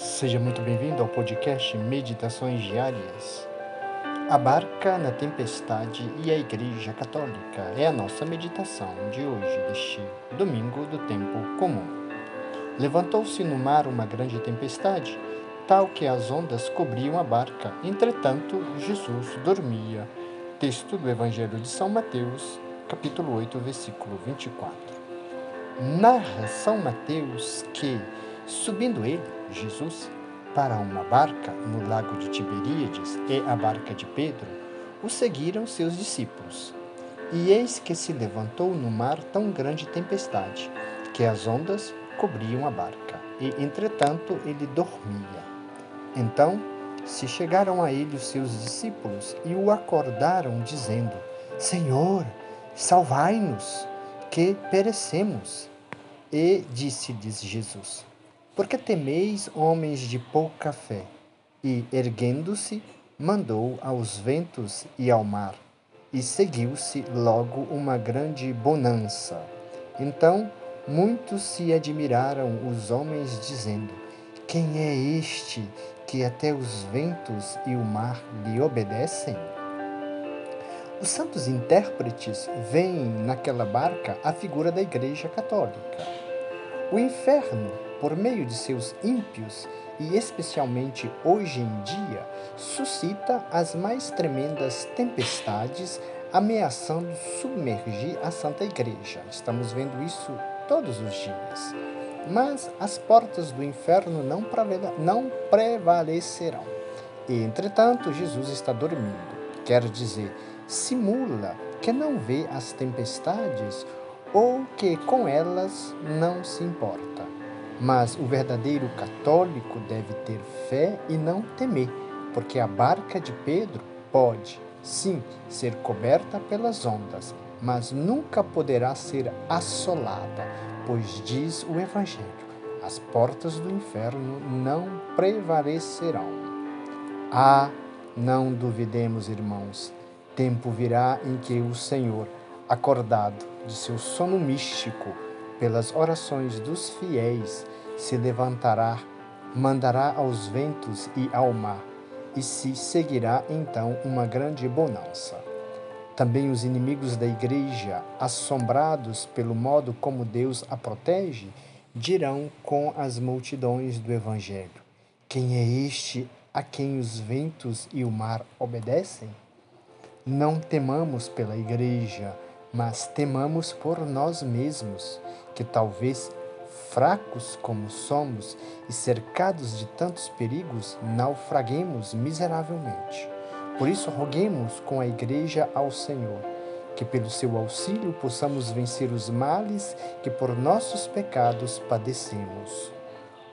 Seja muito bem-vindo ao podcast Meditações Diárias. A barca na tempestade e a Igreja Católica é a nossa meditação de hoje, deste domingo do tempo comum. Levantou-se no mar uma grande tempestade, tal que as ondas cobriam a barca. Entretanto, Jesus dormia. Texto do Evangelho de São Mateus, capítulo 8, versículo 24. Narra São Mateus que, subindo ele, Jesus, para uma barca no lago de Tiberíades e a barca de Pedro, o seguiram seus discípulos. E eis que se levantou no mar tão grande tempestade, que as ondas cobriam a barca, e entretanto ele dormia. Então se chegaram a ele os seus discípulos e o acordaram, dizendo: Senhor, salvai-nos, que perecemos. E disse-lhes Jesus: Por que temeis, homens de pouca fé? E, erguendo-se, mandou aos ventos e ao mar, e seguiu-se logo uma grande bonança. Então muitos se admiraram os homens, dizendo: Quem é este que até os ventos e o mar lhe obedecem? Os santos intérpretes veem naquela barca a figura da Igreja Católica. O inferno, por meio de seus ímpios, e especialmente hoje em dia, suscita as mais tremendas tempestades, ameaçando submergir a Santa Igreja. Estamos vendo isso todos os dias. Mas as portas do inferno não, prevalecerão. E, entretanto, Jesus está dormindo. Quer dizer, simula que não vê as tempestades ou que com elas não se importa. Mas o verdadeiro católico deve ter fé e não temer, porque a barca de Pedro pode, sim, ser coberta pelas ondas, mas nunca poderá ser assolada, pois diz o Evangelho: as portas do inferno não prevalecerão. Ah, não duvidemos, irmãos, tempo virá em que o Senhor, acordado, de seu sono místico, pelas orações dos fiéis, se levantará, mandará aos ventos e ao mar, e se seguirá então uma grande bonança. Também os inimigos da igreja, assombrados pelo modo como Deus a protege, dirão com as multidões do Evangelho: Quem é este a quem os ventos e o mar obedecem? Não temamos pela igreja, mas temamos por nós mesmos, que talvez fracos como somos e cercados de tantos perigos, naufraguemos miseravelmente. Por isso, roguemos com a Igreja ao Senhor, que pelo seu auxílio possamos vencer os males que por nossos pecados padecemos.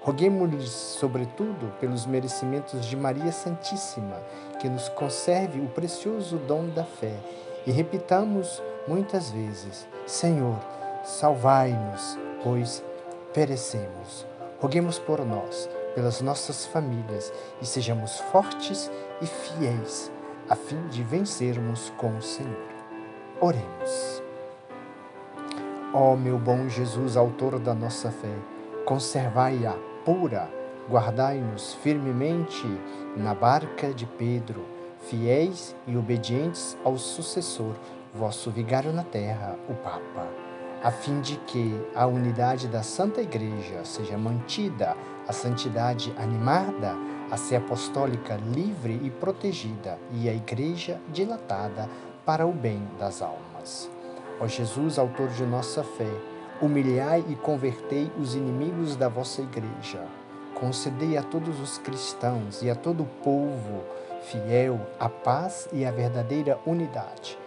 Roguemos-lhes, sobretudo, pelos merecimentos de Maria Santíssima, que nos conserve o precioso dom da fé, e repitamos muitas vezes: Senhor, salvai-nos, pois perecemos. Roguemos por nós, pelas nossas famílias, e sejamos fortes e fiéis, a fim de vencermos com o Senhor. Oremos. Ó meu bom Jesus, autor da nossa fé, conservai-a pura, guardai-nos firmemente na barca de Pedro, fiéis e obedientes ao sucessor vosso vigário na terra, o Papa, a fim de que a unidade da Santa Igreja seja mantida, a santidade animada, a ser apostólica livre e protegida, e a Igreja dilatada para o bem das almas. Ó Jesus, autor de nossa fé, humilhai e convertei os inimigos da vossa Igreja. Concedei a todos os cristãos e a todo o povo fiel a paz e a verdadeira unidade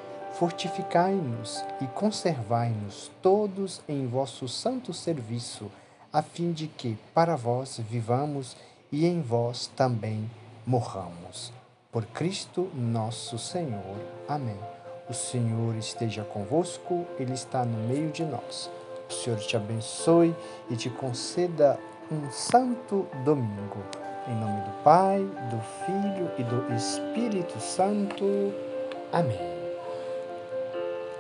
fortificai-nos e conservai-nos todos em vosso santo serviço, a fim de que para vós vivamos e em vós também morramos. Por Cristo nosso Senhor. Amém. O Senhor esteja convosco, Ele está no meio de nós. O Senhor te abençoe e te conceda um santo domingo. Em nome do Pai, do Filho e do Espírito Santo. Amém.